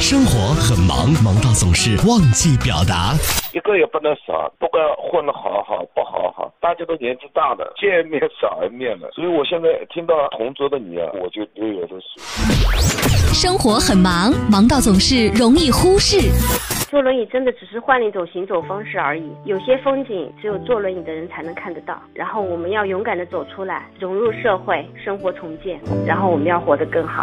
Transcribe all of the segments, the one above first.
生活很忙，忙到总是忘记表达。一个也不能少，不管混得好好不好好，大家都年纪大了，见面少一面了。所以我现在听到同桌的你啊，我就流眼泪水。生活很忙，忙到总是容易忽视。坐轮椅真的只是换了一种行走方式而已，有些风景只有坐轮椅的人才能看得到。然后我们要勇敢的走出来，融入社会，生活重建，然后我们要活得更好。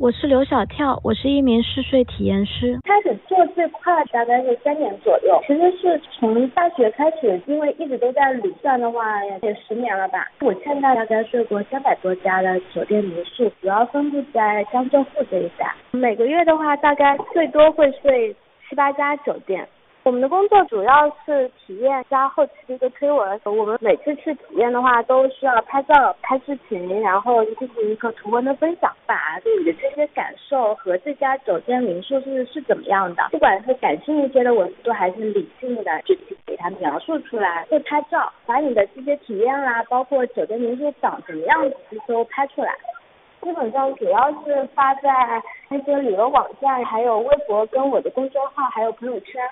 我是刘小跳，我是一名嗜睡体验师。开始做最快大概是三年左右，其实是从大学开始，因为一直都在旅算的话，也十年了吧。我现在大概睡过三百多家的酒店民宿，主要分布在江浙沪这一带。每个月的话，大概最多会睡七八家酒店。我们的工作主要是体验加后期的一个推文。我们每次去体验的话，都需要拍照、拍视频，然后进行一个图文的分享，把自己的这些感受和这家酒店民宿是是怎么样的，不管是感性一些的文字，还是理性的，具体给它描述出来。会拍照，把你的这些体验啦，包括酒店民宿长什么样子都拍出来。基本上主要是发在那些旅游网站，还有微博跟我的公众号，还有朋友圈。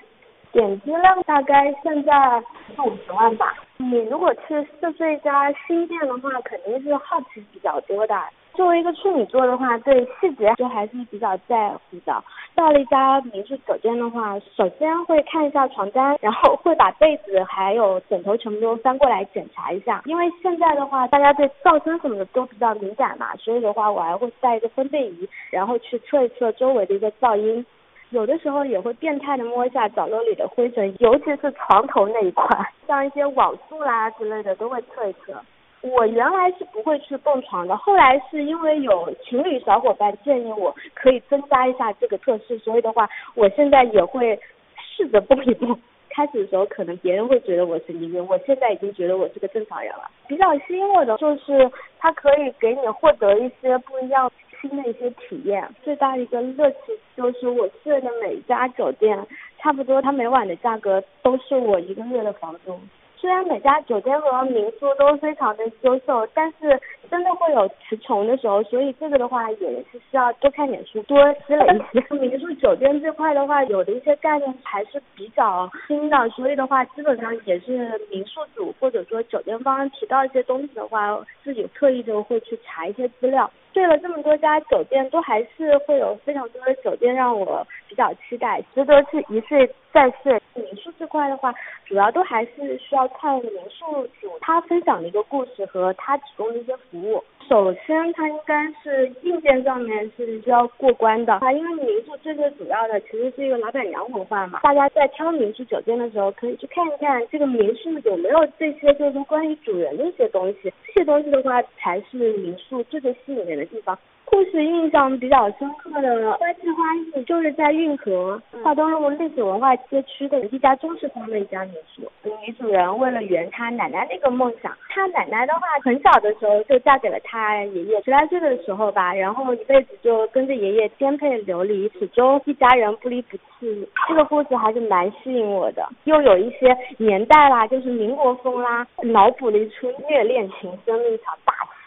点击量大概现在四五十万吧。你如果去试这家新店的话，肯定是好奇比较多的。作为一个处女座的话，对细节就还是比较在乎的。到了一家民宿酒店的话，首先会看一下床单，然后会把被子还有枕头全部都翻过来检查一下。因为现在的话，大家对噪声什么的都比较敏感嘛，所以的话，我还会带一个分贝仪，然后去测一测周围的一个噪音。有的时候也会变态的摸一下角落里的灰尘，尤其是床头那一块，像一些网速啦之类的都会测一测。我原来是不会去蹦床的，后来是因为有情侣小伙伴建议我可以增加一下这个测试，所以的话，我现在也会试着蹦一蹦。开始的时候可能别人会觉得我神经病，我现在已经觉得我是个正常人了。比较吸引我的就是它可以给你获得一些不一样。新的一些体验，最大一个乐趣就是我睡的每一家酒店，差不多它每晚的价格都是我一个月的房租。虽然每家酒店和民宿都非常的优秀，但是真的会有词穷的时候，所以这个的话也是需要多看点书，多积累一些。民宿酒店这块的话，有的一些概念还是比较新的，所以的话基本上也是民宿主或者说酒店方提到一些东西的话，自己特意就会去查一些资料。睡了这么多家酒店，都还是会有非常多的酒店让我比较期待，值得去一睡再睡。民宿这块的话，主要都还是需要看民宿主他分享的一个故事和他提供的一些服务。首先，它应该是硬件上面是需要过关的啊，因为民宿最最主要的其实是一个老板娘文化嘛。大家在挑民宿酒店的时候，可以去看一看这个民宿有没有这些就是关于主人的一些东西，这些东西的话才是民宿最最吸引人的地方。故事印象比较深刻的花季花艺，就是在运河华东路历史文化街区的一家中式风的一家民宿。女主人为了圆她奶奶那个梦想，她奶奶的话很小的时候就嫁给了她爷爷，十来岁的时候吧，然后一辈子就跟着爷爷颠沛流离，始终一家人不离不弃。这个故事还是蛮吸引我的，又有一些年代啦，就是民国风啦，脑补了一出虐恋情深的一场大戏。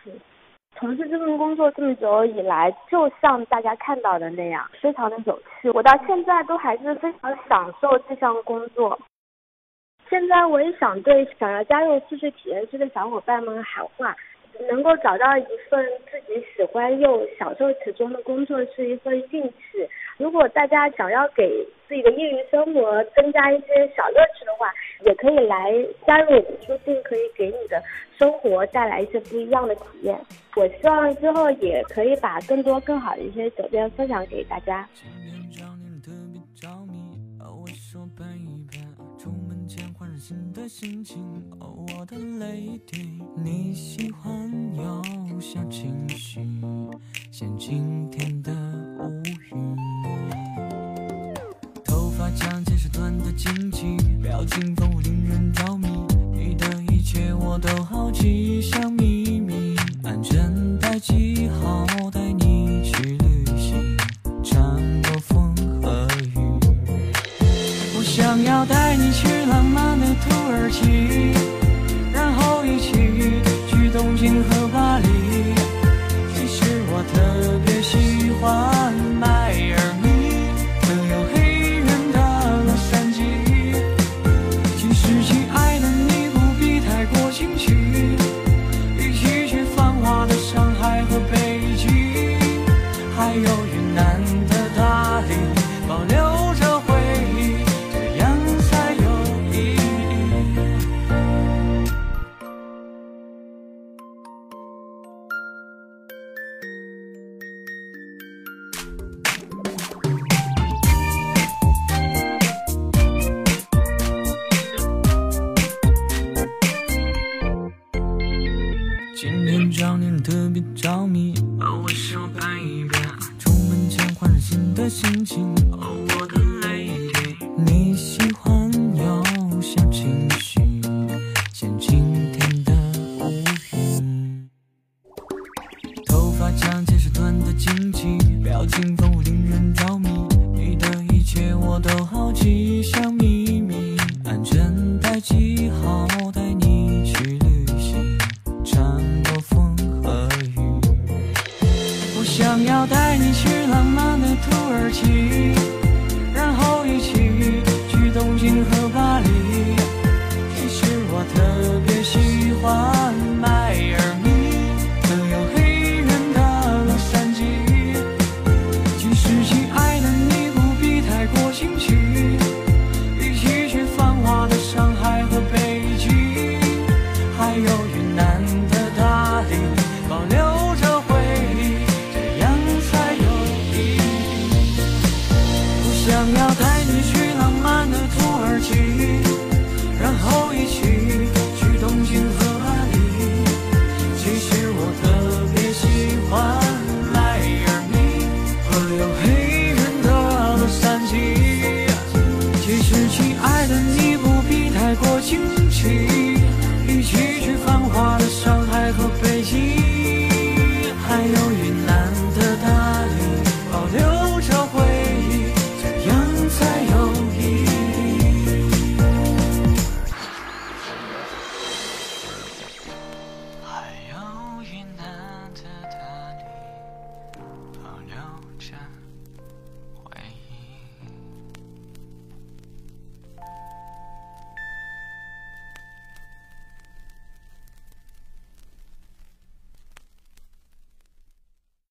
从事这份工作这么久以来，就像大家看到的那样，非常的有趣。我到现在都还是非常享受这项工作。现在我也想对想要加入试睡体验区的小伙伴们喊话：能够找到一份自己喜欢又享受其中的工作是一份运气。如果大家想要给自己的业余生活增加一些小乐趣的话，也可以来加入我们，说不定可以给你的生活带来一些不一样的体验。我希望之后也可以把更多更好的一些酒店分享给大家。新的心情，哦，我的泪滴，你喜欢有小情绪好，带你去旅行，穿过风和雨。我想要带你去浪漫的土耳其，然后一起去东京和着迷，哦，我想拍一遍。出门前换上新的心情，哦，我的 lady。你喜欢有小情绪，像晴天的乌云。头发长见识短的惊奇，表情丰富令人着迷。你的一切我都好奇，像秘想要带你去浪漫的土耳其，Yeah.